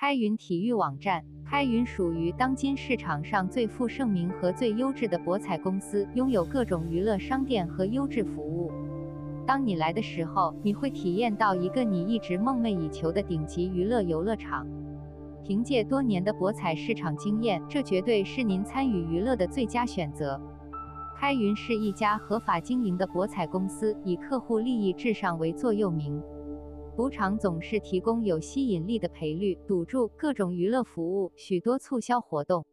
开云体育网站，开云属于当今市场上最负盛名和最优质的博彩公司，拥有各种娱乐商店和优质服务。当你来的时候，你会体验到一个你一直梦寐以求的顶级娱乐游乐场。凭借多年的博彩市场经验，这绝对是您参与娱乐的最佳选择。开云是一家合法经营的博彩公司，以客户利益至上为座右铭。赌场总是提供有吸引力的赔率、赌注、各种娱乐服务、许多促销活动，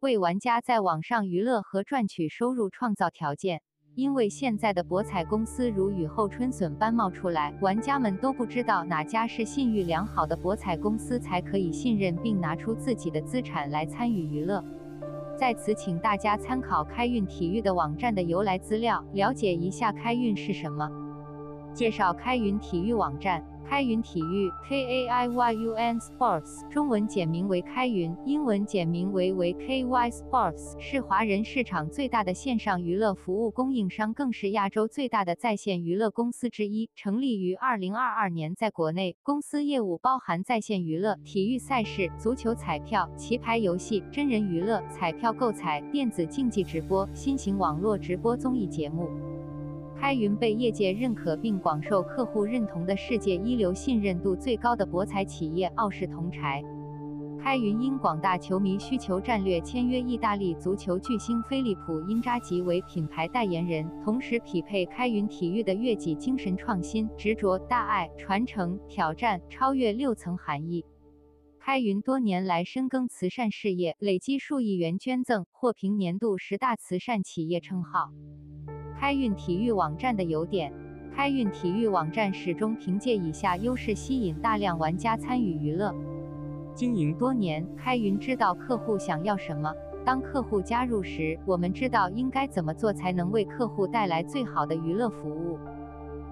为玩家在网上娱乐和赚取收入创造条件。因为现在的博彩公司如雨后春笋般冒出来，玩家们都不知道哪家是信誉良好的博彩公司才可以信任，并拿出自己的资产来参与娱乐。在此，请大家参考开运体育的网站的由来资料，了解一下开运是什么。介绍开云体育网站。开云体育 （K-A-I-Y-U-N Sports） 中文简名为开云，英文简名为为 KY Sports，是华人市场最大的线上娱乐服务供应商，更是亚洲最大的在线娱乐公司之一。成立于二零二二年，在国内，公司业务包含在线娱乐、体育赛事、足球彩票、棋牌游戏、真人娱乐、彩票购彩、电子竞技直播、新型网络直播综艺节目。开云被业界认可并广受客户认同的世界一流、信任度最高的博彩企业奥士同侪。开云因广大球迷需求，战略签约意大利足球巨星菲利普·因扎吉为品牌代言人，同时匹配开云体育的悦己精神创新、执着、大爱、传承、挑战、超越六层含义。开云多年来深耕慈善事业，累积数亿元捐赠，获评年度十大慈善企业称号。开运体育网站的优点，开运体育网站始终凭借以下优势吸引大量玩家参与娱乐。经营多年，开云知道客户想要什么。当客户加入时，我们知道应该怎么做才能为客户带来最好的娱乐服务。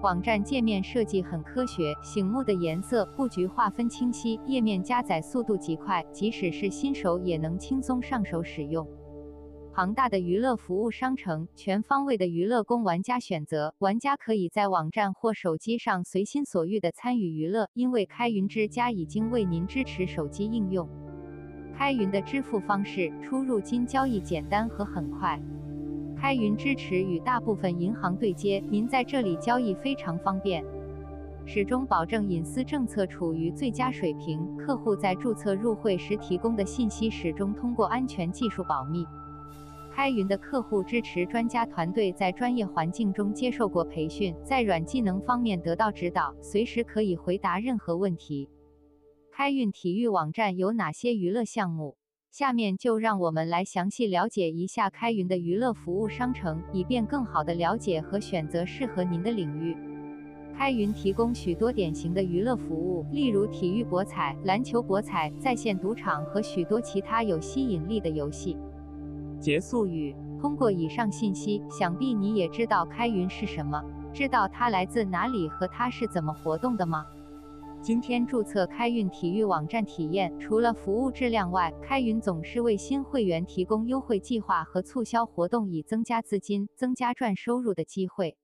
网站界面设计很科学，醒目的颜色、布局划分清晰，页面加载速度极快，即使是新手也能轻松上手使用。庞大的娱乐服务商城，全方位的娱乐供玩家选择。玩家可以在网站或手机上随心所欲地参与娱乐，因为开云之家已经为您支持手机应用。开云的支付方式，出入金交易简单和很快。开云支持与大部分银行对接，您在这里交易非常方便。始终保证隐私政策处于最佳水平，客户在注册入会时提供的信息始终通过安全技术保密。开云的客户支持专家团队在专业环境中接受过培训，在软技能方面得到指导，随时可以回答任何问题。开云体育网站有哪些娱乐项目？下面就让我们来详细了解一下开云的娱乐服务商城，以便更好地了解和选择适合您的领域。开云提供许多典型的娱乐服务，例如体育博彩、篮球博彩、在线赌场和许多其他有吸引力的游戏。结束语：通过以上信息，想必你也知道开云是什么，知道它来自哪里和它是怎么活动的吗？今天注册开运体育网站体验，除了服务质量外，开云总是为新会员提供优惠计划和促销活动，以增加资金、增加赚收入的机会。